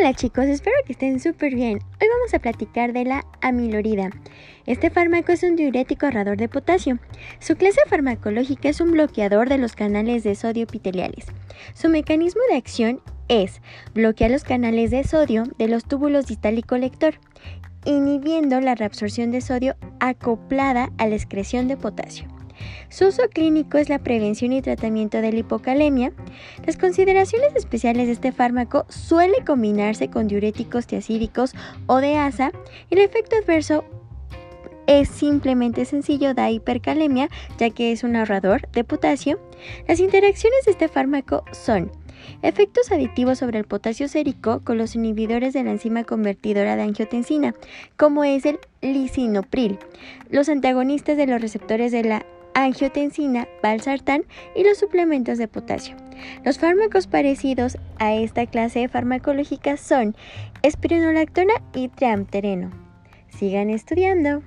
Hola chicos, espero que estén súper bien. Hoy vamos a platicar de la amilorida. Este fármaco es un diurético ahorrador de potasio. Su clase farmacológica es un bloqueador de los canales de sodio epiteliales. Su mecanismo de acción es bloquear los canales de sodio de los túbulos distal y colector, inhibiendo la reabsorción de sodio acoplada a la excreción de potasio. Su uso clínico es la prevención y tratamiento de la hipocalemia. Las consideraciones especiales de este fármaco suele combinarse con diuréticos tiacídicos o de asa. El efecto adverso es simplemente sencillo, da hipercalemia, ya que es un ahorrador de potasio. Las interacciones de este fármaco son Efectos aditivos sobre el potasio sérico con los inhibidores de la enzima convertidora de angiotensina, como es el lisinopril, los antagonistas de los receptores de la angiotensina, valsartán y los suplementos de potasio. Los fármacos parecidos a esta clase farmacológica son espironolactona y triamtereno. Sigan estudiando.